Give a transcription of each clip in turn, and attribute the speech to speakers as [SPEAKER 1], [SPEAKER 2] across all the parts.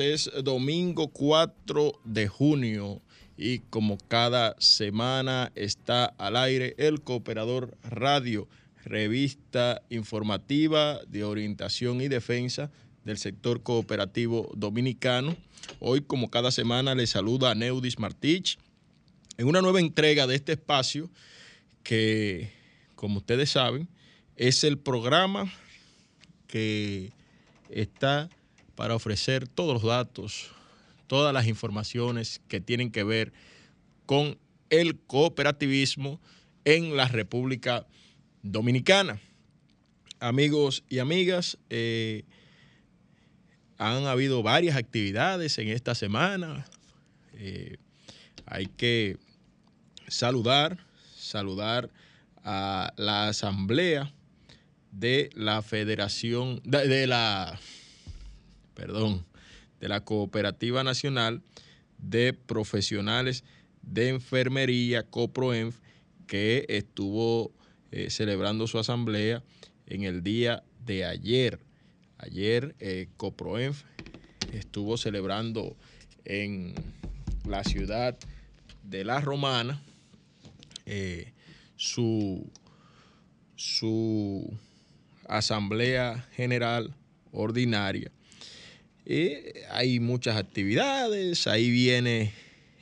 [SPEAKER 1] Es domingo 4 de junio y como cada semana está al aire el Cooperador Radio, revista informativa de orientación y defensa del sector cooperativo dominicano. Hoy, como cada semana, le saluda Neudis Martich en una nueva entrega de este espacio que, como ustedes saben, es el programa que está para ofrecer todos los datos, todas las informaciones que tienen que ver con el cooperativismo en la República Dominicana. Amigos y amigas, eh, han habido varias actividades en esta semana. Eh, hay que saludar, saludar a la asamblea de la Federación, de, de la perdón, de la Cooperativa Nacional de Profesionales de Enfermería, COPROENF, que estuvo eh, celebrando su asamblea en el día de ayer. Ayer eh, COPROENF estuvo celebrando en la ciudad de La Romana eh, su, su asamblea general ordinaria hay muchas actividades, ahí viene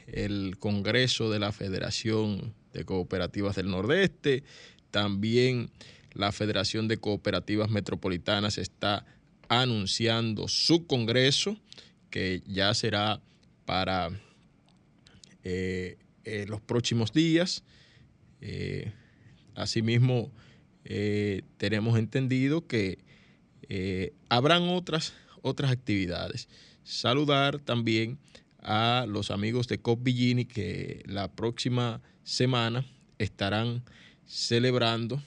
[SPEAKER 1] el Congreso de la Federación de Cooperativas del Nordeste, también la Federación de Cooperativas Metropolitanas está anunciando su Congreso, que ya será para eh, eh, los próximos días. Eh, asimismo, tenemos entendido que habrán otras otras actividades. Saludar también a los amigos de COP Villini que la próxima semana estarán celebrando,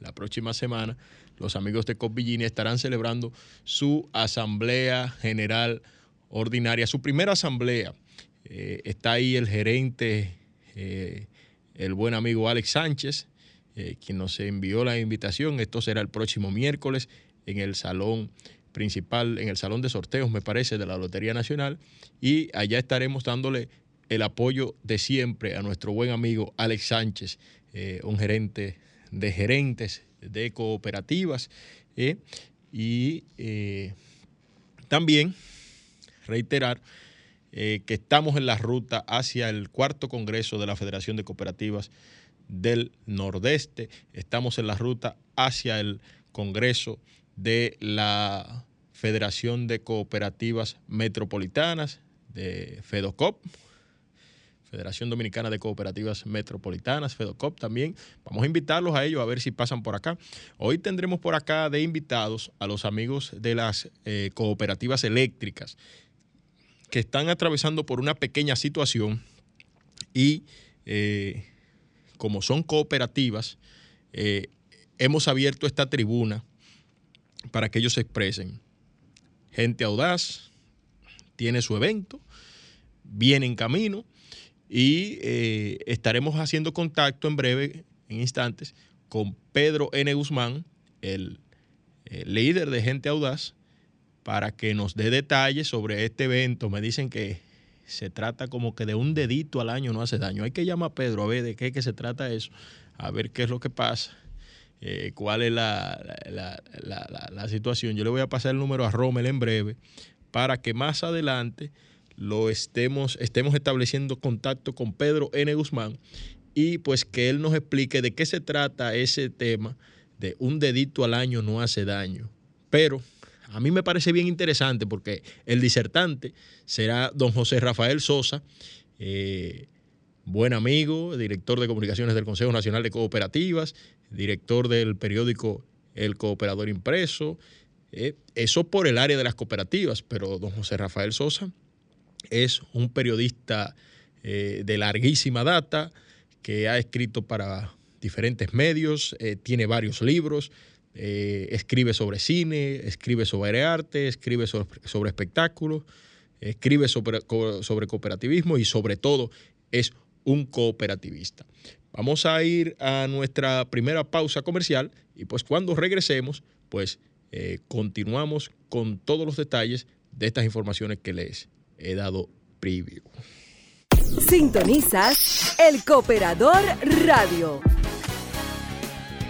[SPEAKER 1] la próxima semana, los amigos de COP Villini estarán celebrando su asamblea general ordinaria, su primera asamblea. Eh, está ahí el gerente, eh, el buen amigo Alex Sánchez, eh, quien nos envió la invitación. Esto será el próximo miércoles en el Salón principal en el salón de sorteos, me parece, de la Lotería Nacional. Y allá estaremos dándole el apoyo de siempre a nuestro buen amigo Alex Sánchez, eh, un gerente de gerentes de cooperativas. Eh, y eh, también reiterar que estamos en la ruta hacia el cuarto Congreso de la Federación de Cooperativas del Nordeste. Estamos en la ruta hacia el Congreso de la Federación de Cooperativas Metropolitanas, de FEDOCOP, Federación Dominicana de Cooperativas Metropolitanas, FEDOCOP también. Vamos a invitarlos a ellos a ver si pasan por acá. Hoy tendremos por acá de invitados a los amigos de las eh, cooperativas eléctricas que están atravesando por una pequeña situación y eh, como son cooperativas, eh, hemos abierto esta tribuna para que ellos se expresen. Gente audaz, tiene su evento, viene en camino y eh, estaremos haciendo contacto en breve, en instantes, con Pedro N. Guzmán, el, el líder de Gente Audaz, para que nos dé detalles sobre este evento. Me dicen que se trata como que de un dedito al año no hace daño. Hay que llamar a Pedro a ver de qué se trata eso, a ver qué es lo que pasa. Eh, cuál es la, situación. Yo le voy a pasar el número a Rommel en breve para que más adelante lo estemos, estemos estableciendo contacto con Pedro N. Guzmán y pues que él nos explique de qué se trata ese tema de un dedito al año no hace daño. Pero a mí me parece bien interesante porque el disertante será don José Rafael Sosa. Eh, buen amigo, director de comunicaciones del Consejo Nacional de Cooperativas, director del periódico El Cooperador Impreso, eh, eso por el área de las cooperativas, pero don José Rafael Sosa es un periodista eh, de larguísima data que ha escrito para diferentes medios, eh, tiene varios libros, escribe sobre cine, escribe sobre arte, escribe sobre, espectáculos, escribe sobre, sobre cooperativismo y sobre todo es un cooperativista. Vamos a ir a nuestra primera pausa comercial y pues cuando regresemos, pues eh, continuamos con todos los detalles de estas informaciones que les he dado preview.
[SPEAKER 2] Sintonizas el Cooperador Radio.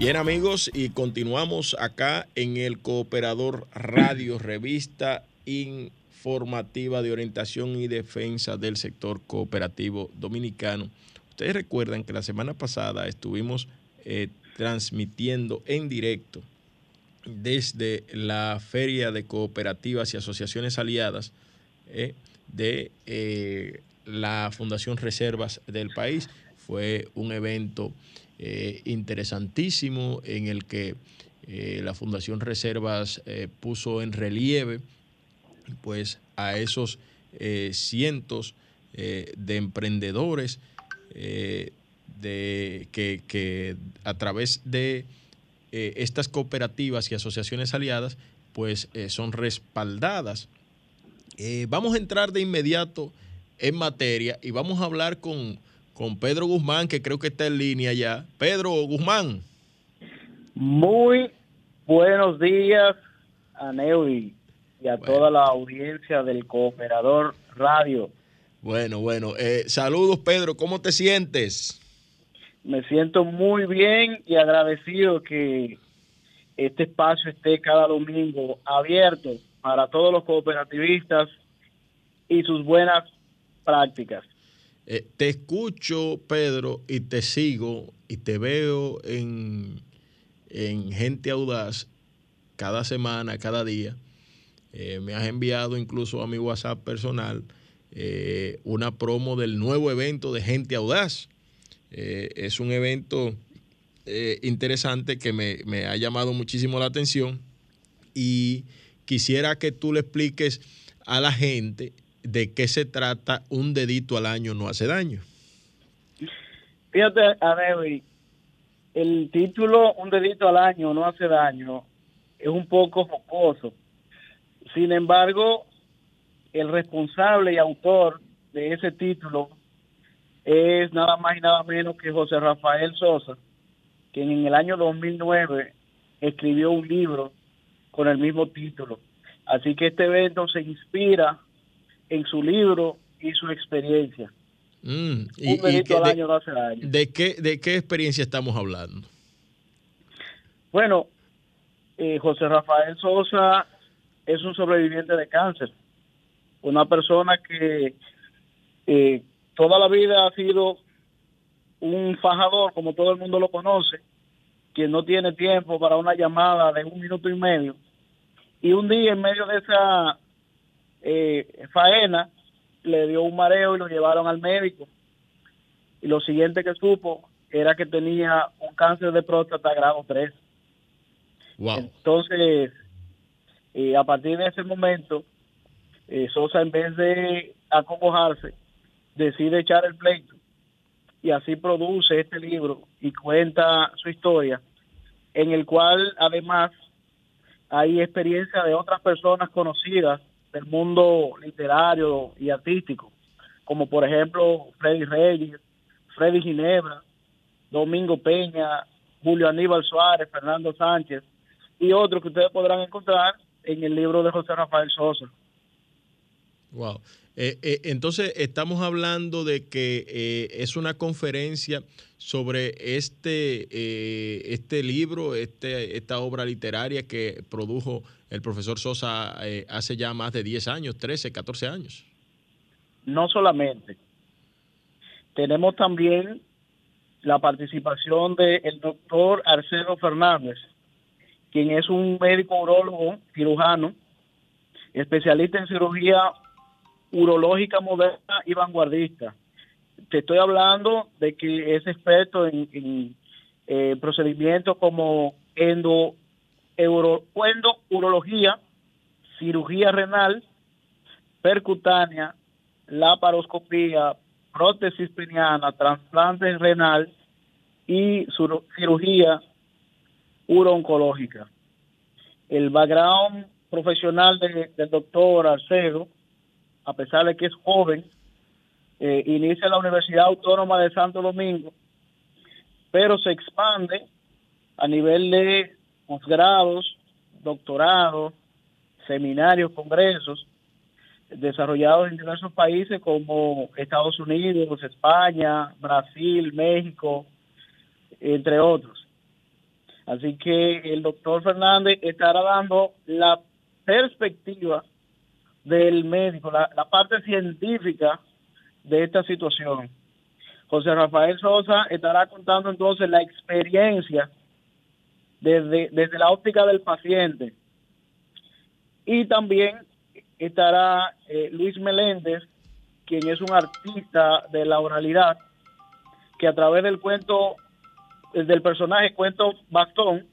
[SPEAKER 1] Bien amigos, y continuamos acá en el Cooperador Radio, revista informativa de orientación y defensa del sector cooperativo dominicano. Ustedes recuerdan que la semana pasada estuvimos eh, transmitiendo en directo desde la Feria de Cooperativas y Asociaciones Aliadas eh, de eh, la Fundación Reservas del país. Fue un evento eh, interesantísimo en el que eh, la Fundación Reservas eh, puso en relieve pues a esos cientos de emprendedores de, que, que, a través de estas cooperativas y asociaciones aliadas pues son respaldadas. vamos a entrar de inmediato en materia y vamos a hablar con con Pedro Guzmán, que creo que está en línea ya. Pedro Guzmán.
[SPEAKER 3] Muy buenos días a Neui y a toda la audiencia del Cooperador Radio.
[SPEAKER 1] Bueno, bueno. Eh, saludos, Pedro. ¿Cómo te sientes?
[SPEAKER 3] Me siento muy bien y agradecido que este espacio esté cada domingo abierto para todos los cooperativistas y sus buenas prácticas.
[SPEAKER 1] Eh, te escucho, Pedro, y te sigo y te veo en, Gente Audaz cada semana, cada día. Eh, me has enviado incluso a mi WhatsApp personal eh, una promo del nuevo evento de Gente Audaz. es un evento interesante que me, me ha llamado muchísimo la atención y quisiera que tú le expliques a la gente de qué se trata un dedito al año no hace daño.
[SPEAKER 3] Fíjate, Anevi, el título Un dedito al año no hace daño es un poco jocoso. Sin embargo, el responsable y autor de ese título es nada más y nada menos que José Rafael Sosa, quien en el año 2009 escribió un libro con el mismo título. Así que este evento se inspira en su libro y su experiencia.
[SPEAKER 1] Mm, y, Un al año no hace daño. ¿de qué, ¿De qué experiencia estamos hablando?
[SPEAKER 3] Bueno, eh, José Rafael Sosa es un sobreviviente de cáncer. Una persona que eh, toda la vida ha sido un fajador, como todo el mundo lo conoce, que no tiene tiempo para una llamada de un minuto y medio. Y un día en medio de esa eh, faena, le dio un mareo y lo llevaron al médico. Y lo siguiente que supo era que tenía un cáncer de próstata grado 3. Entonces, eh, a partir de ese momento, eh, Sosa en vez de acomojarse, decide echar el pleito y así produce este libro y cuenta su historia, en el cual además hay experiencia de otras personas conocidas del mundo literario y artístico, como por ejemplo Freddy Reyes, Freddy Ginebra, Domingo Peña, Julio Aníbal Suárez, Fernando Sánchez y otros que ustedes podrán encontrar en el libro de José Rafael Sosa.
[SPEAKER 1] Wow. Eh, eh, entonces, estamos hablando de que eh, es una conferencia sobre este, este libro, este, esta obra literaria que produjo el profesor Sosa hace ya más de 10 años, 13, 14 años.
[SPEAKER 3] No solamente. Tenemos también la participación del doctor Arcelo Fernández, quien es un médico urologo cirujano, especialista en cirugía urológica moderna y vanguardista. Te estoy hablando de que es experto en, eh, procedimientos como endo, euro, urología, cirugía renal, percutánea, laparoscopía, prótesis peniana, trasplante renal y cirugía urooncológica. El background profesional del doctor Arcedo, a pesar de que es joven, eh, inicia la Universidad Autónoma de Santo Domingo, pero se expande a nivel de posgrados, doctorados, seminarios, congresos, desarrollados en diversos países como Estados Unidos, España, Brasil, México, entre otros. Así que el doctor Fernández estará dando la perspectiva del médico, la, parte científica de esta situación. José Rafael Sosa estará contando entonces la experiencia desde, desde la óptica del paciente. Y también estará eh, Luis Meléndez, quien es un artista de la oralidad, que a través del cuento, del personaje Cuento Bastón,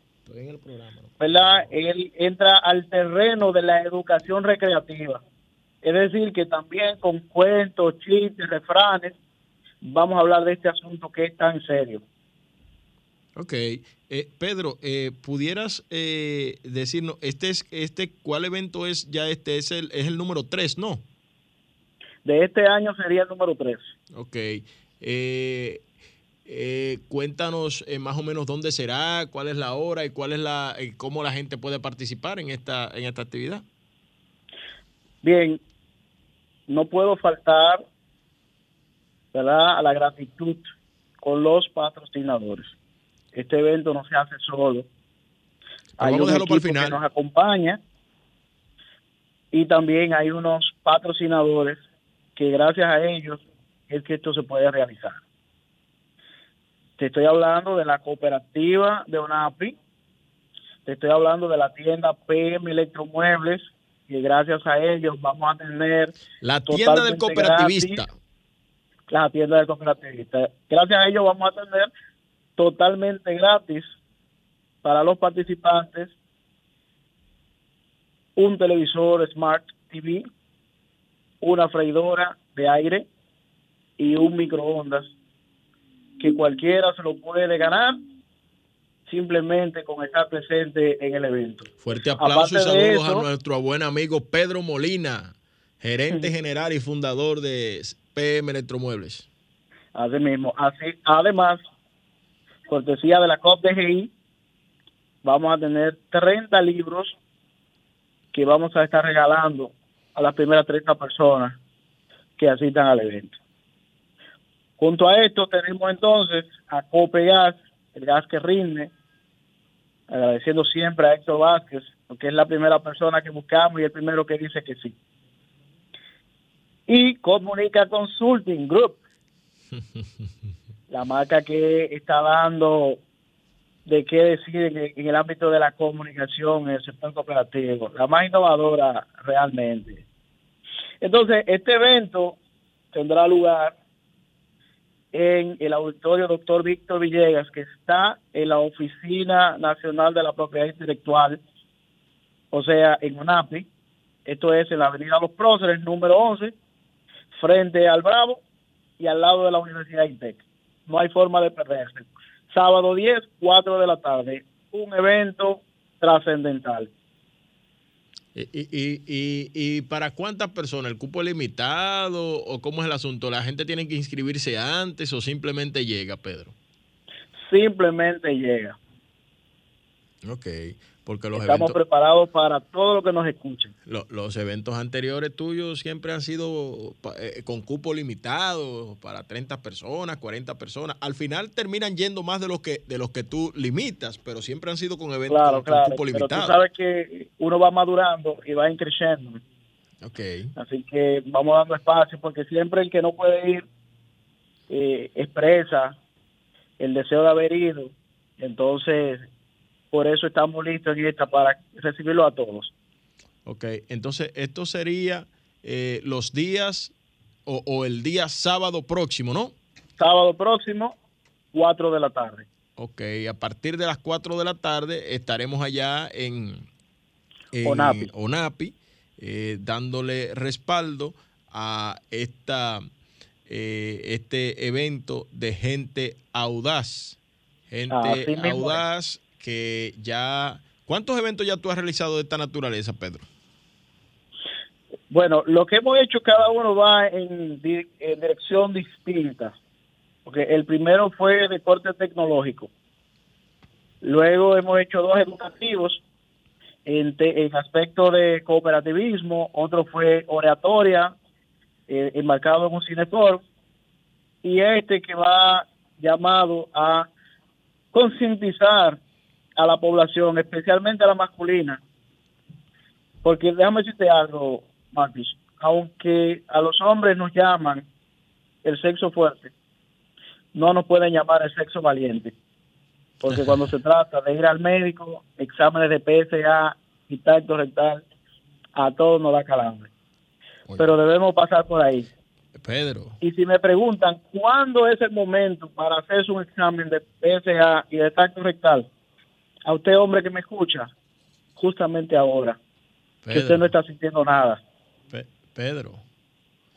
[SPEAKER 3] ¿verdad? Él entra al terreno de la educación recreativa. Es decir, que también con cuentos, chistes, refranes, vamos a hablar de este asunto que es tan serio.
[SPEAKER 1] Ok. Eh, Pedro, eh, ¿pudieras eh, decirnos, este es, este, cuál evento es ya este? Es el, es el número 3, ¿no?
[SPEAKER 3] De este año sería el número 3.
[SPEAKER 1] Ok. Cuéntanos más o menos dónde será, cuál es la hora y cuál es la, cómo la gente puede participar en esta, en esta actividad.
[SPEAKER 3] Bien, no puedo faltar ¿verdad? a la gratitud con los patrocinadores. Este evento no se hace solo.
[SPEAKER 1] Hay un equipo que
[SPEAKER 3] nos acompaña y también hay unos patrocinadores que gracias a ellos es que esto se puede realizar. Te estoy hablando de la cooperativa de UNAPI, te estoy hablando de la tienda PM Electromuebles, que gracias a ellos vamos a tener...
[SPEAKER 1] La tienda del cooperativista.
[SPEAKER 3] la tienda del cooperativista. Gracias a ellos vamos a tener totalmente gratis para los participantes un televisor Smart TV, una freidora de aire y un microondas que cualquiera se lo puede ganar simplemente con estar presente en el evento.
[SPEAKER 1] Fuerte aplauso y saludos a nuestro buen amigo Pedro Molina, gerente general y fundador de PM Electromuebles.
[SPEAKER 3] Así mismo. Así, además, cortesía de la COP DGI, vamos a tener 30 libros que vamos a estar regalando a las primeras 30 personas que asistan al evento. Junto a esto tenemos entonces a Cope Gas, el gas que rinde, agradeciendo siempre a Héctor Vázquez, porque es la primera persona que buscamos y el primero que dice que sí. Y Comunica Consulting Group, la marca que está dando de qué decir en, el ámbito de la comunicación en el sector cooperativo, la más innovadora realmente. Entonces, este evento tendrá lugar en el auditorio doctor Víctor Villegas, que está en la Oficina Nacional de la Propiedad Intelectual, o sea, en UNAPI. Esto es en la Avenida Los Próceres, número 11, frente al Bravo y al lado de la Universidad INTEC no hay forma de perderse. Sábado 10, 4 de la tarde, un evento trascendental.
[SPEAKER 1] ¿Y, y, para cuántas personas? ¿El cupo es limitado o cómo es el asunto? ¿La gente tiene que inscribirse antes o simplemente llega, Pedro?
[SPEAKER 3] Simplemente llega.
[SPEAKER 1] Ok. Porque los
[SPEAKER 3] Estamos preparados para todo lo que nos escuchen.
[SPEAKER 1] los eventos anteriores tuyos siempre han sido eh, con cupo limitado para 30 personas, 40 personas. Al final terminan yendo más de los que de los que tú limitas, pero siempre han sido con eventos con, cupo limitado. Pero
[SPEAKER 3] tú sabes que uno va madurando y va creciendo.
[SPEAKER 1] Okay.
[SPEAKER 3] Así que vamos dando espacio porque siempre el que no puede ir eh, expresa el deseo de haber ido. Entonces por eso estamos listos en esta para recibirlo a todos.
[SPEAKER 1] Ok, entonces esto sería eh, los días o, el día sábado próximo, ¿no?
[SPEAKER 3] Sábado próximo, 4 de la tarde.
[SPEAKER 1] Ok, a partir de las 4 de la tarde estaremos allá en,
[SPEAKER 3] Onapi.
[SPEAKER 1] Onapi eh, dándole respaldo a esta, eh, este evento de gente audaz. Gente audaz que ya... ¿Cuántos eventos ya tú has realizado de esta naturaleza, Pedro?
[SPEAKER 3] Bueno, lo que hemos hecho cada uno va en, dirección distinta. Porque el primero fue de corte tecnológico. Luego hemos hecho dos educativos en, aspecto de cooperativismo. Otro fue oratoria, eh, enmarcado en un cinefor. Y este que va llamado a concientizar a la población, especialmente a la masculina. Porque déjame decirte algo, Marcus, aunque a los hombres nos llaman el sexo fuerte, no nos pueden llamar el sexo valiente. Porque cuando se trata de ir al médico, exámenes de PSA y tacto rectal, a todos nos da calambre. Pero debemos pasar por ahí.
[SPEAKER 1] Pedro.
[SPEAKER 3] Y si me preguntan cuándo es el momento para hacerse un examen de PSA y de tacto rectal, a usted hombre que me escucha, justamente ahora, que usted no está sintiendo nada.
[SPEAKER 1] Pedro.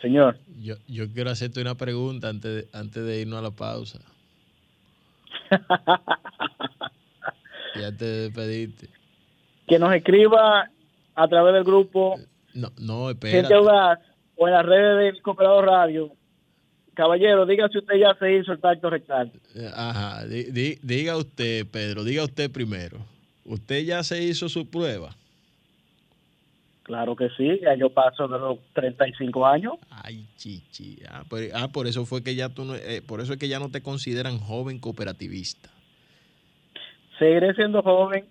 [SPEAKER 3] Señor.
[SPEAKER 1] Yo, yo quiero hacerte una pregunta antes de, antes de irnos a la pausa. ya te despediste.
[SPEAKER 3] Que nos escriba a través del grupo.
[SPEAKER 1] No, no, espera.
[SPEAKER 3] o en las redes del Cooperador Radio. Caballero, diga si usted ya se hizo el tacto rectal.
[SPEAKER 1] Ajá, diga usted, Pedro, diga usted primero. ¿Usted ya se hizo su prueba?
[SPEAKER 3] Claro que sí, ya yo paso de los 35 años.
[SPEAKER 1] Ay, chichi. Ah, por, ah, por eso fue que ya tú no, eh, por eso es que ya no te consideran joven cooperativista.
[SPEAKER 3] Seguiré siendo joven.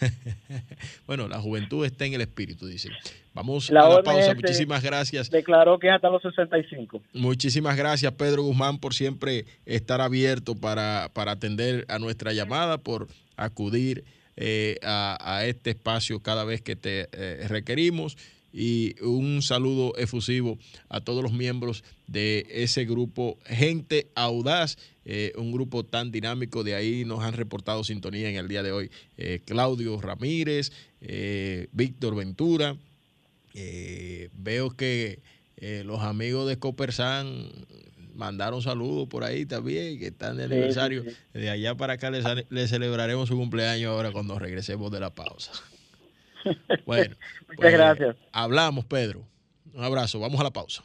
[SPEAKER 1] bueno, la juventud está en el espíritu, dice. Vamos a la pausa. Muchísimas gracias.
[SPEAKER 3] Declaró que es hasta los 65.
[SPEAKER 1] Muchísimas gracias, Pedro Guzmán, por siempre estar abierto para, para atender a nuestra llamada, por acudir eh, a, este espacio cada vez que te eh, requerimos y un saludo efusivo a todos los miembros de ese grupo Gente Audaz, eh, un grupo tan dinámico, de ahí nos han reportado sintonía en el día de hoy Claudio Ramírez, Víctor Ventura, veo que los amigos de Copersan mandaron saludos por ahí también, que están de aniversario. De allá para acá le, celebraremos su cumpleaños ahora cuando regresemos de la pausa. Bueno,
[SPEAKER 3] muchas pues, gracias.
[SPEAKER 1] Hablamos, Pedro. Un abrazo. Vamos a la pausa.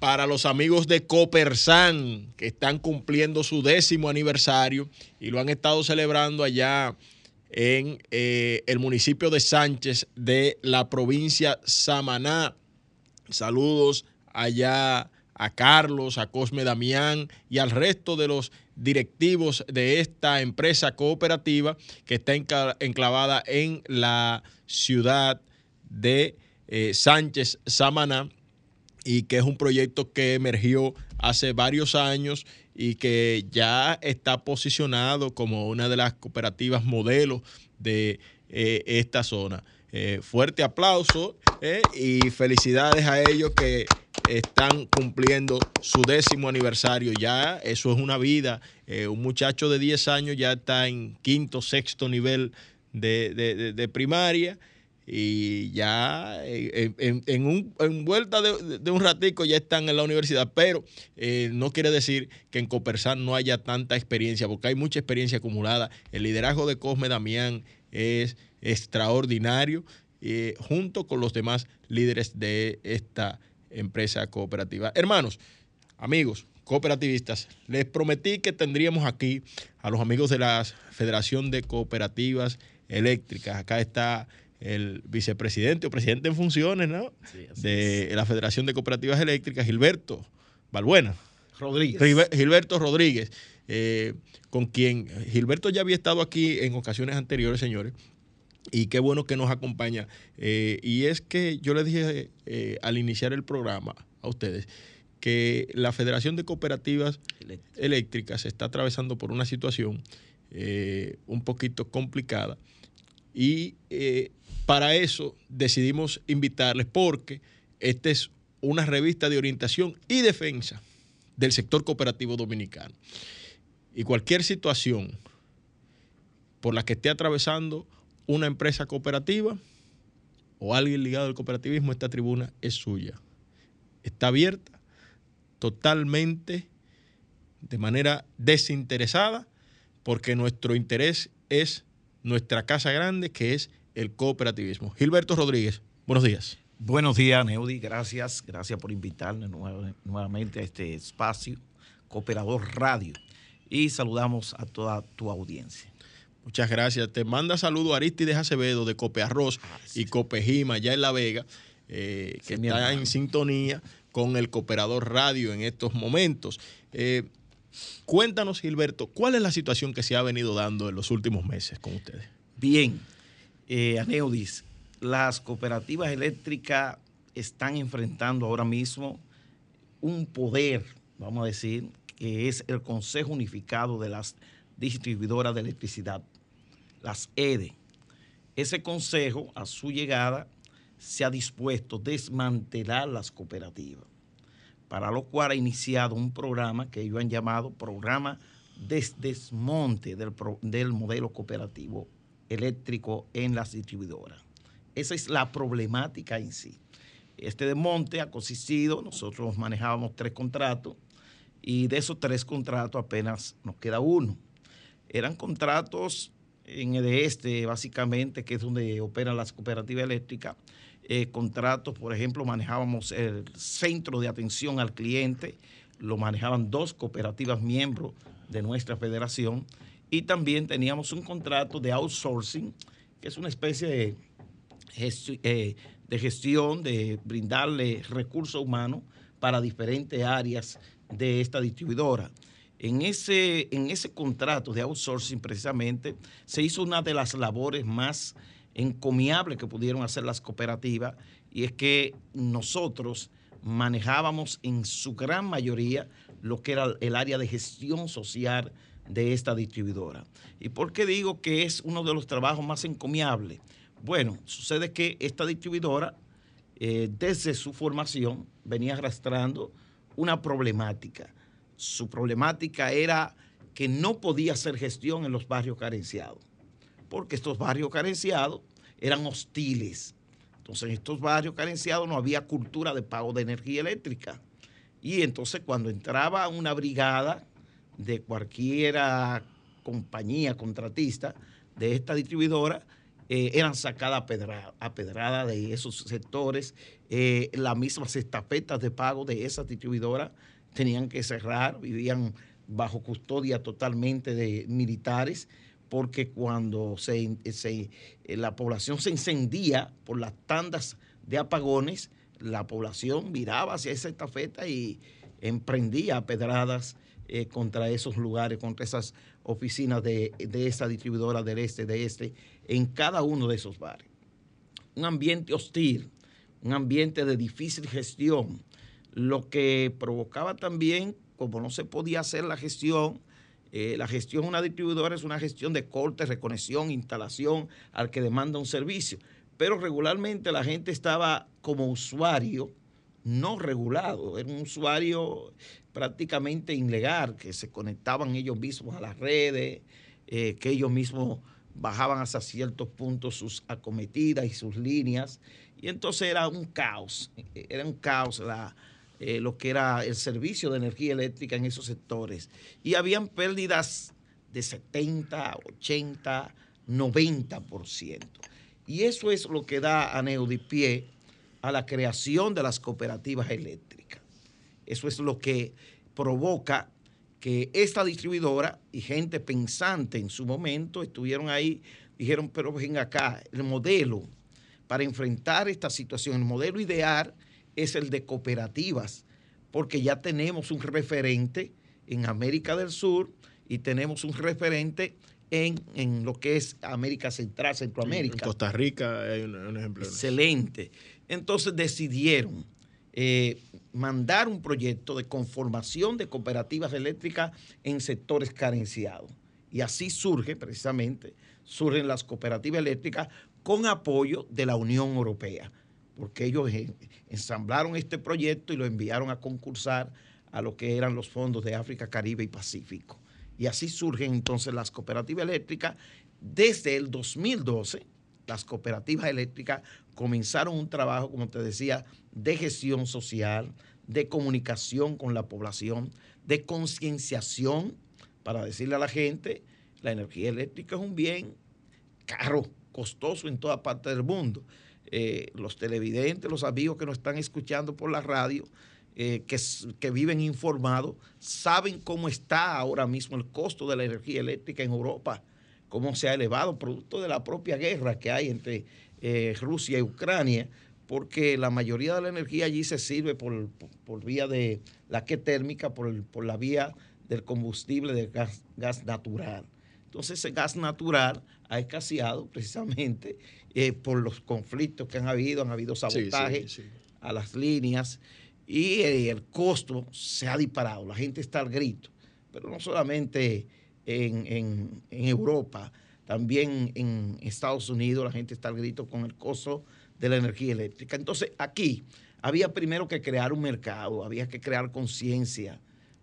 [SPEAKER 1] para los amigos de Copersan, que están cumpliendo su décimo aniversario y lo han estado celebrando allá en eh, el municipio de Sánchez de la provincia Samaná. Saludos allá a Carlos, a Cosme Damián y al resto de los directivos de esta empresa cooperativa que está enclavada en la ciudad de eh, Sánchez Samaná y que es un proyecto que emergió hace varios años y que ya está posicionado como una de las cooperativas modelos de eh, esta zona. Eh, fuerte aplauso eh, y felicidades a ellos que están cumpliendo su décimo aniversario. Ya eso es una vida. un muchacho de 10 años ya está en quinto, sexto nivel de primaria y ya eh, en, un, vuelta de, un ratico ya están en la universidad, pero eh, no quiere decir que en Copersan no haya tanta experiencia, porque hay mucha experiencia acumulada. El liderazgo de Cosme Damián es extraordinario, eh, junto con los demás líderes de esta empresa cooperativa. Hermanos, amigos, cooperativistas, les prometí que tendríamos aquí a los amigos de la Federación de Cooperativas Eléctricas. Acá está el vicepresidente o presidente en funciones ¿no? de la Federación de Cooperativas Eléctricas, Gilberto Balbuena.
[SPEAKER 4] Rodríguez.
[SPEAKER 1] Gilberto Rodríguez, eh, con quien Gilberto ya había estado aquí en ocasiones anteriores, señores, y qué bueno que nos acompaña. Eh, y es que yo les dije eh, al iniciar el programa a ustedes que la Federación de Cooperativas Eléctricas está atravesando por una situación eh, un poquito complicada y para eso decidimos invitarles porque esta es una revista de orientación y defensa del sector cooperativo dominicano. Y cualquier situación por la que esté atravesando una empresa cooperativa o alguien ligado al cooperativismo, esta tribuna es suya. Está abierta totalmente, de manera desinteresada, porque nuestro interés es nuestra casa grande, que es el cooperativismo. Gilberto Rodríguez, buenos días.
[SPEAKER 4] Buenos días, Neudi. Gracias. Gracias por invitarme nuevamente a este espacio, Cooperador Radio. Y saludamos a toda tu audiencia.
[SPEAKER 1] Muchas gracias. Te manda saludo Aristides Acevedo de Cope Arroz ah, y Cope Jima, allá en La Vega, eh, que está en sintonía con el Cooperador Radio en estos momentos. Eh, cuéntanos, Gilberto, ¿cuál es la situación que se ha venido dando en los últimos meses con ustedes?
[SPEAKER 4] Bien, eh, Aneudis, las cooperativas eléctricas están enfrentando ahora mismo un poder, vamos a decir, que es el Consejo Unificado de las Distribuidoras de Electricidad las EDE. Ese consejo, a su llegada, se ha dispuesto a desmantelar las cooperativas, para lo cual ha iniciado un programa que ellos han llamado Programa de Desmonte del Modelo Cooperativo Eléctrico en las distribuidoras. Esa es la problemática en sí. Este desmonte ha consistido, nosotros manejábamos tres contratos y de esos tres contratos apenas nos queda uno. Eran contratos en el este, básicamente, que es donde operan las cooperativas eléctricas, eh, contratos, por ejemplo, manejábamos el centro de atención al cliente, lo manejaban dos cooperativas miembros de nuestra federación, y también teníamos un contrato de outsourcing, que es una especie de, eh, de gestión, de brindarle recursos humanos para diferentes áreas de esta distribuidora. En ese, en ese contrato de outsourcing precisamente se hizo una de las labores más encomiables que pudieron hacer las cooperativas y es que nosotros manejábamos en su gran mayoría lo que era el área de gestión social de esta distribuidora. ¿Y por qué digo que es uno de los trabajos más encomiables? Bueno, sucede que esta distribuidora, eh, desde su formación, venía arrastrando una problemática su problemática era que no podía hacer gestión en los barrios carenciados, porque estos barrios carenciados eran hostiles. Entonces en estos barrios carenciados no había cultura de pago de energía eléctrica. Y entonces cuando entraba una brigada de cualquiera compañía contratista de esta distribuidora, eh, eran sacadas a pedrada, de esos sectores, eh, las mismas estafetas de pago de esa distribuidora tenían que cerrar, vivían bajo custodia totalmente de militares, porque cuando se, eh, la población se encendía por las tandas de apagones, la población miraba hacia esa estafeta y emprendía pedradas eh, contra esos lugares, contra esas oficinas de, de esa distribuidora del este, de este, en cada uno de esos barrios. Un ambiente hostil, un ambiente de difícil gestión, lo que provocaba también, como no se podía hacer la gestión, eh, la gestión de una distribuidora es una gestión de corte, reconexión, instalación al que demanda un servicio. Pero regularmente la gente estaba como usuario no regulado, era un usuario prácticamente ilegal, que se conectaban ellos mismos a las redes, eh, que ellos mismos bajaban hasta ciertos puntos sus acometidas y sus líneas. Y entonces era un caos, era un caos la, eh, lo que era el servicio de energía eléctrica en esos sectores. Y habían pérdidas de 70, 80, 90%. Y eso es lo que da a Neudipié a la creación de las cooperativas eléctricas. Eso es lo que provoca que esta distribuidora y gente pensante en su momento estuvieron ahí, dijeron, pero ven acá, el modelo para enfrentar esta situación, el modelo ideal es el de cooperativas, porque ya tenemos un referente en América del Sur y tenemos un referente en, lo que es América Central, Centroamérica. En
[SPEAKER 1] Costa Rica hay un, ejemplo.
[SPEAKER 4] Excelente. Entonces decidieron eh, mandar un proyecto de conformación de cooperativas eléctricas en sectores carenciados. Y así surge precisamente, surgen las cooperativas eléctricas con apoyo de la Unión Europea, porque ellos ensamblaron este proyecto y lo enviaron a concursar a lo que eran los fondos de África, Caribe y Pacífico. Y así surgen entonces las cooperativas eléctricas. Desde el 2012, las cooperativas eléctricas comenzaron un trabajo, como te decía, de gestión social, de comunicación con la población, de concienciación para decirle a la gente, la energía eléctrica es un bien caro, costoso en toda parte del mundo. Eh, los televidentes, los amigos que nos están escuchando por la radio, eh, que, que, viven informados, saben cómo está ahora mismo el costo de la energía eléctrica en Europa, cómo se ha elevado, producto de la propia guerra que hay entre eh, Rusia y Ucrania, porque la mayoría de la energía allí se sirve por, por, vía de la que térmica, por, por la vía del combustible de gas, gas natural. Entonces ese gas natural ha escaseado precisamente eh, por los conflictos que han habido, han habido sabotaje a las líneas y eh, el costo se ha disparado, la gente está al grito, pero no solamente en, Europa, también en Estados Unidos la gente está al grito con el costo de la energía eléctrica. Entonces aquí había primero que crear un mercado, había que crear conciencia,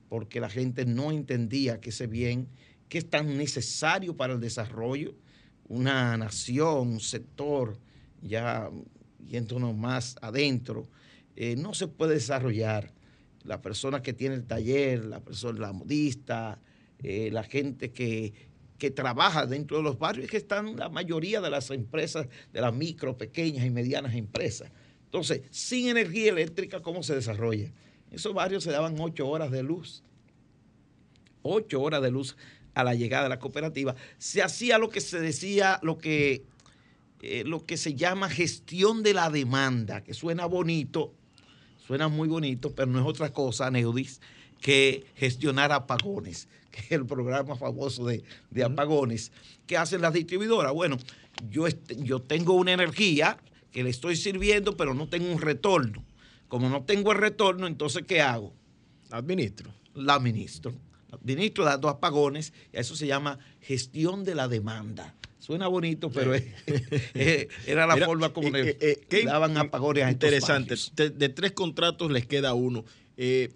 [SPEAKER 4] porque la gente no entendía que ese bien que es tan necesario para el desarrollo, una nación, un sector, ya yéndonos más adentro, eh, no se puede desarrollar. La persona que tiene el taller, la persona, la modista, eh, la gente que, que trabaja dentro de los barrios, que están la mayoría de las empresas, de las micro, pequeñas y medianas empresas. Entonces, sin energía eléctrica, ¿cómo se desarrolla? Esos barrios se daban ocho horas de luz. Ocho horas de luz a la llegada de la cooperativa, se hacía lo que se decía, lo que, eh, lo que se llama gestión de la demanda, que suena bonito, suena muy bonito, pero no es otra cosa, Neudis, que gestionar apagones, el programa famoso de, apagones que hacen las distribuidoras. Bueno, yo, yo tengo una energía que le estoy sirviendo, pero no tengo un retorno. Como no tengo el retorno, entonces ¿qué hago?
[SPEAKER 1] Administro.
[SPEAKER 4] La administro ministro dando apagones, y eso se llama gestión de la demanda. Suena bonito, pero era la forma como le, eh, eh, daban apagones a
[SPEAKER 1] Interesante. De, tres contratos les queda uno. Eh,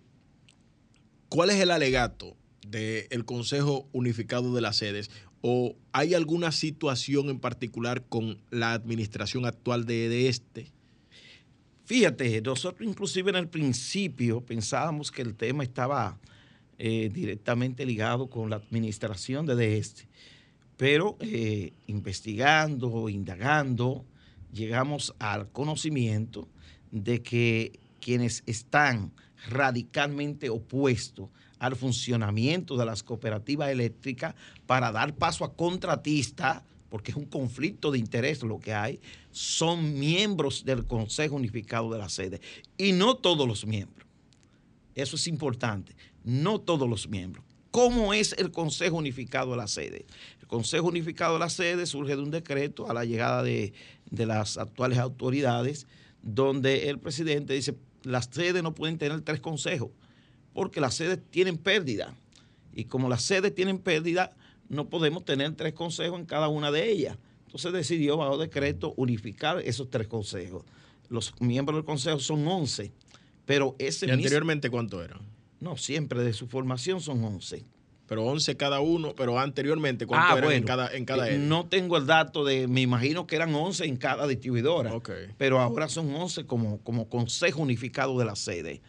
[SPEAKER 1] ¿Cuál es el alegato del Consejo Unificado de las Sedes? ¿O hay alguna situación en particular con la administración actual de, de este?
[SPEAKER 4] Fíjate, nosotros inclusive en el principio pensábamos que el tema estaba eh, directamente ligado con la administración de este. Pero eh, investigando, indagando, llegamos al conocimiento de que quienes están radicalmente opuestos al funcionamiento de las cooperativas eléctricas para dar paso a contratistas, porque es un conflicto de interés lo que hay, son miembros del Consejo Unificado de la Sede. Y no todos los miembros. Eso es importante no todos los miembros. ¿Cómo es el Consejo Unificado de la Sede? El Consejo Unificado de la Sede surge de un decreto a la llegada de, las actuales autoridades, donde el presidente dice, las sedes no pueden tener tres consejos, porque las sedes tienen pérdida. Y como las sedes tienen pérdida, no podemos tener tres consejos en cada una de ellas. Entonces decidió, bajo decreto, unificar esos tres consejos. Los miembros del consejo son 11, pero ese...
[SPEAKER 1] ¿Y anteriormente cuánto eran?
[SPEAKER 4] No, siempre de su formación son 11.
[SPEAKER 1] Pero 11 cada uno, pero anteriormente, ¿cuánto ah, eran en cada, en cada
[SPEAKER 4] eh, No tengo el dato de, me imagino que eran 11 en cada distribuidora. Pero ahora son 11 como, como Consejo Unificado de la Sede.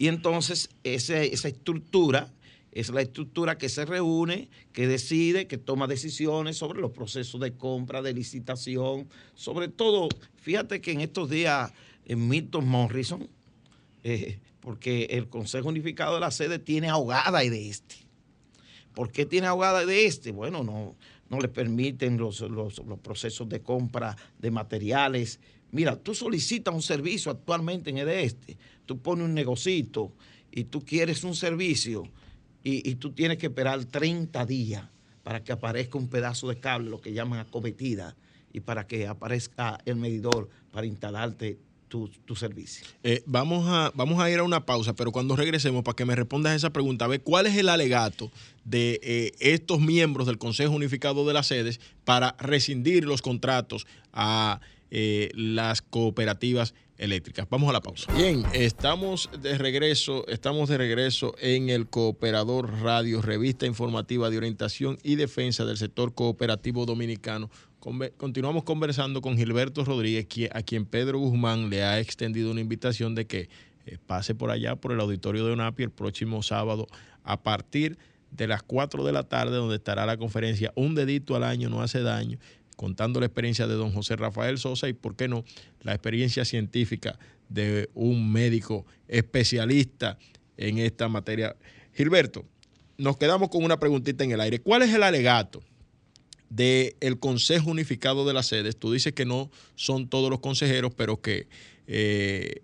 [SPEAKER 4] Y entonces esa estructura es la estructura que se reúne, que decide, que toma decisiones sobre los procesos de compra, de licitación, sobre todo, fíjate que en estos días en Milton Morrison, eh, porque el Consejo Unificado de la Sede tiene ahogada de este. ¿Por qué tiene ahogada de este? Bueno, no, no le permiten los, procesos de compra de materiales. Mira, tú solicitas un servicio actualmente en este, tú pones un negocito y tú quieres un servicio y, tú tienes que esperar 30 días para que aparezca un pedazo de cable, lo que llaman acometida, y para que aparezca el medidor para instalarte tu, servicio.
[SPEAKER 1] Eh, vamos, a, vamos a ir a una pausa, pero cuando regresemos, para que me respondas esa pregunta, a ver cuál es el alegato de eh, estos miembros del Consejo Unificado de las Sedes para rescindir los contratos a eh, las cooperativas eléctricas. Vamos a la pausa. Bien, estamos de regreso, estamos de regreso en el Cooperador Radio, revista informativa de orientación y defensa del sector cooperativo dominicano. Continuamos conversando con Gilberto Rodríguez, a quien Pedro Guzmán le ha extendido una invitación de que eh, pase por allá, por el auditorio de ONAPI, el próximo sábado a partir de las 4 de la tarde, donde estará la conferencia Un dedito al año no hace daño, contando la experiencia de don José Rafael Sosa y, ¿por qué no?, la experiencia científica de un médico especialista en esta materia. Gilberto, nos quedamos con una preguntita en el aire. ¿Cuál es el alegato del Consejo Unificado de las Sedes? Tú dices que no son todos los consejeros, pero que eh,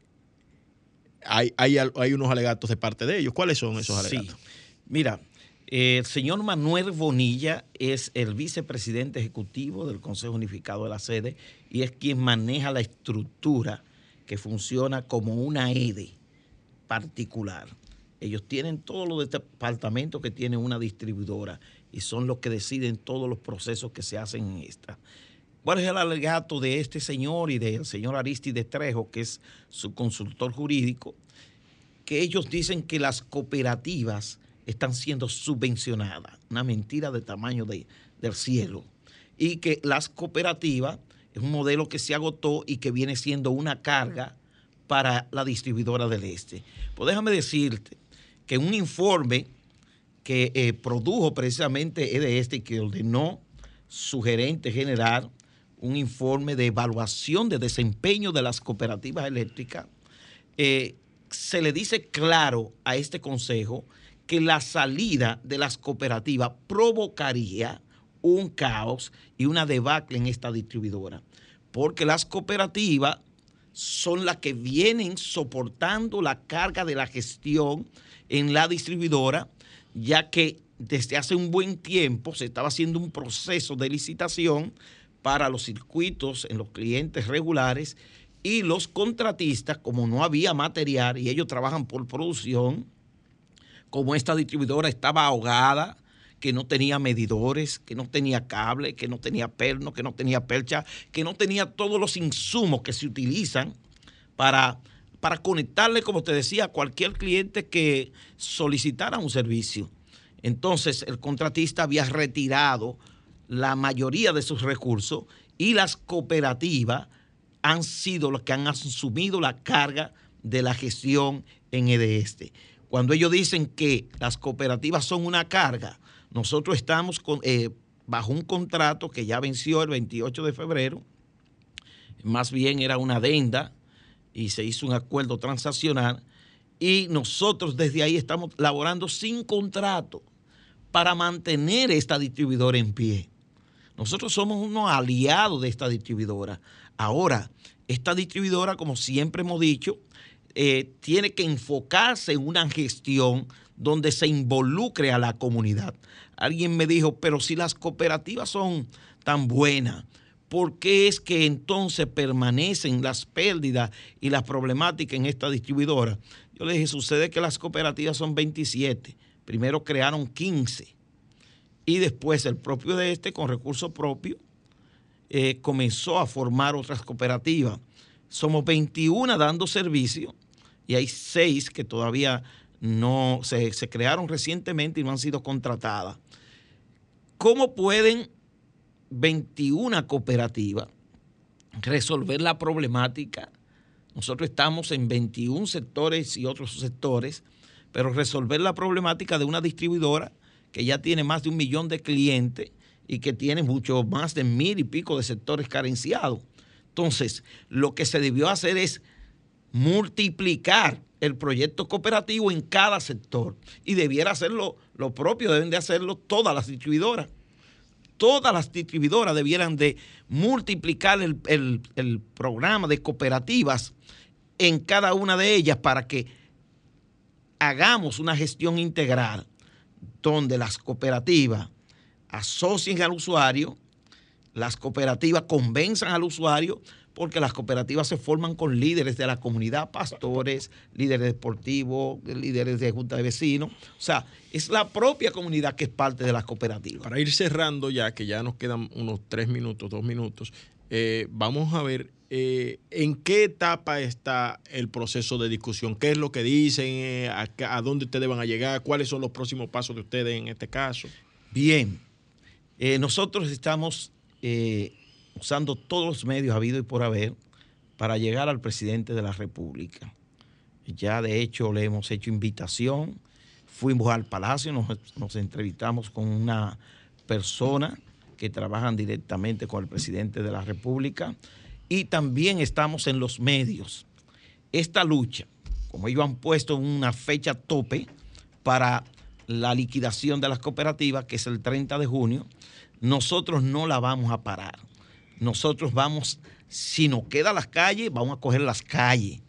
[SPEAKER 1] hay, hay, unos alegatos de parte de ellos. ¿Cuáles son esos alegatos? Sí.
[SPEAKER 4] Mira, el señor Manuel Bonilla es el vicepresidente ejecutivo del Consejo Unificado de la Sede y es quien maneja la estructura que funciona como una EDE particular. Ellos tienen todos los departamentos que tienen una distribuidora y son los que deciden todos los procesos que se hacen en esta. ¿Cuál es el alegato de este señor y del señor Aristide Trejo, que es su consultor jurídico? Que ellos dicen que las cooperativas están siendo subvencionadas, una mentira de tamaño del cielo, y que las cooperativas es un modelo que se agotó y que viene siendo una carga para la distribuidora del este. Pues déjame decirte que un informe que eh, produjo precisamente de este y que ordenó su gerente general, un informe de evaluación de desempeño de las cooperativas eléctricas, eh, se le dice claro a este consejo que la salida de las cooperativas provocaría un caos y una debacle en esta distribuidora, porque las cooperativas son las que vienen soportando la carga de la gestión en la distribuidora, ya que desde hace un buen tiempo se estaba haciendo un proceso de licitación para los circuitos en los clientes regulares y los contratistas, como no había material y ellos trabajan por producción, como esta distribuidora estaba ahogada, que no tenía medidores, que no tenía cable, que no tenía perno, que no tenía percha, que no tenía todos los insumos que se utilizan para, para conectarle, como te decía, a cualquier cliente que solicitara un servicio. Entonces el contratista había retirado la mayoría de sus recursos y las cooperativas han sido las que han asumido la carga de la gestión en EDESTE. Cuando ellos dicen que las cooperativas son una carga, nosotros estamos eh, bajo un contrato que ya venció el 28 de febrero, más bien era una adenda y se hizo un acuerdo transaccional y nosotros desde ahí estamos laborando sin contrato para mantener esta distribuidora en pie. Nosotros somos unos aliados de esta distribuidora. Ahora, esta distribuidora, como siempre hemos dicho, eh, tiene que enfocarse en una gestión donde se involucre a la comunidad. Alguien me dijo, pero si las cooperativas son tan buenas, ¿por qué es que entonces permanecen las pérdidas y las problemáticas en esta distribuidora? Yo le dije, sucede que las cooperativas son 27. Primero crearon 15 y después el propio de este, con recursos propios, eh, comenzó a formar otras cooperativas. Somos 21 dando servicio y hay seis que todavía no se, crearon recientemente y no han sido contratadas. ¿Cómo pueden 21 cooperativas resolver la problemática? Nosotros estamos en 21 sectores y otros sectores, pero resolver la problemática de una distribuidora que ya tiene más de un millón de clientes y que tiene mucho más de mil y pico de sectores carenciados. Entonces, lo que se debió hacer es multiplicar el proyecto cooperativo en cada sector y debiera hacerlo lo propio, deben de hacerlo todas las distribuidoras. Todas las distribuidoras debieran de multiplicar el, el programa de cooperativas en cada una de ellas para que hagamos una gestión integral donde las cooperativas asocien al usuario, las cooperativas convenzan al usuario, porque las cooperativas se forman con líderes de la comunidad, pastores, líderes deportivos, líderes de junta de vecinos. O sea, es la propia comunidad que es parte de las cooperativas.
[SPEAKER 1] Para ir cerrando ya, que ya nos quedan unos tres minutos, dos minutos, eh, vamos a ver eh, en qué etapa está el proceso de discusión, qué es lo que dicen, eh, a, dónde ustedes van a llegar, cuáles son los próximos pasos de ustedes en este caso.
[SPEAKER 4] Bien, nosotros estamos usando todos los medios habidos y por haber para llegar al presidente de la República. Ya de hecho le hemos hecho invitación, fuimos al palacio, nos, entrevistamos con una persona que trabajan directamente con el presidente de la República y también estamos en los medios. Esta lucha, como ellos han puesto una fecha tope para la liquidación de las cooperativas, que es el 30 de junio, nosotros no la vamos a parar nosotros vamos, si nos queda las calles, vamos a coger las calles.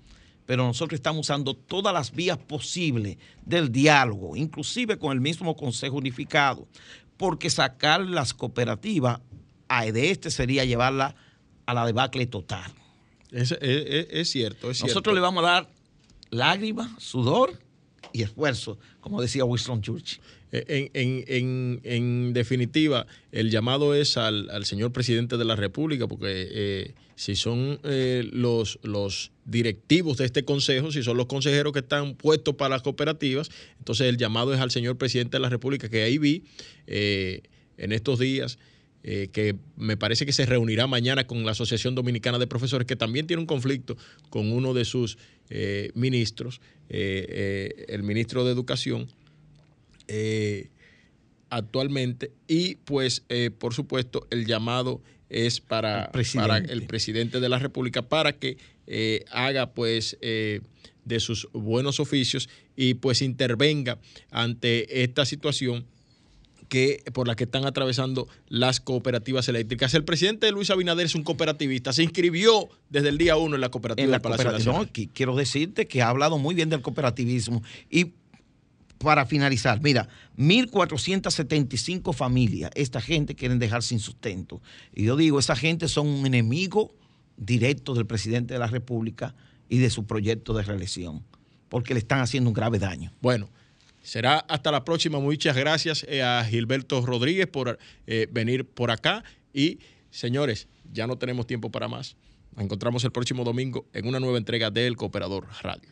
[SPEAKER 4] Pero nosotros estamos usando todas las vías posibles del diálogo, inclusive con el mismo Consejo Unificado, porque sacar las cooperativas de este sería llevarla a la debacle total.
[SPEAKER 1] Es, cierto, es
[SPEAKER 4] Nosotros le vamos a dar lágrimas, sudor y esfuerzo, como decía Winston Churchill.
[SPEAKER 1] Eh, en, definitiva, el llamado es al, señor presidente de la República, porque eh, si son eh, los, los directivos de este consejo, si son los consejeros que están puestos para las cooperativas, entonces el llamado es al señor presidente de la República, que ahí vi en estos días. que me parece que se reunirá mañana con la Asociación Dominicana de Profesores, que también tiene un conflicto con uno de sus ministros, el ministro de Educación, eh, actualmente. Y pues eh, por supuesto el llamado es para el, presidente. de la República para que eh, haga pues de sus buenos oficios y pues intervenga ante esta situación que por la que están atravesando las cooperativas eléctricas. El presidente Luis Abinader es un cooperativista, se inscribió desde el día uno en la cooperativa
[SPEAKER 4] del Palacio quiero decirte que ha hablado muy bien del cooperativismo y para finalizar, mira, 1.475 familias, esta gente quieren dejar sin sustento. Y yo digo, esa gente son un enemigo directo del presidente de la República y de su proyecto de reelección, porque le están haciendo un grave daño.
[SPEAKER 1] Bueno, será hasta la próxima. Muchas gracias eh, a Gilberto Rodríguez por eh, venir por acá. Y señores, ya no tenemos tiempo para más. Nos encontramos el próximo domingo en una nueva entrega del Cooperador Radio.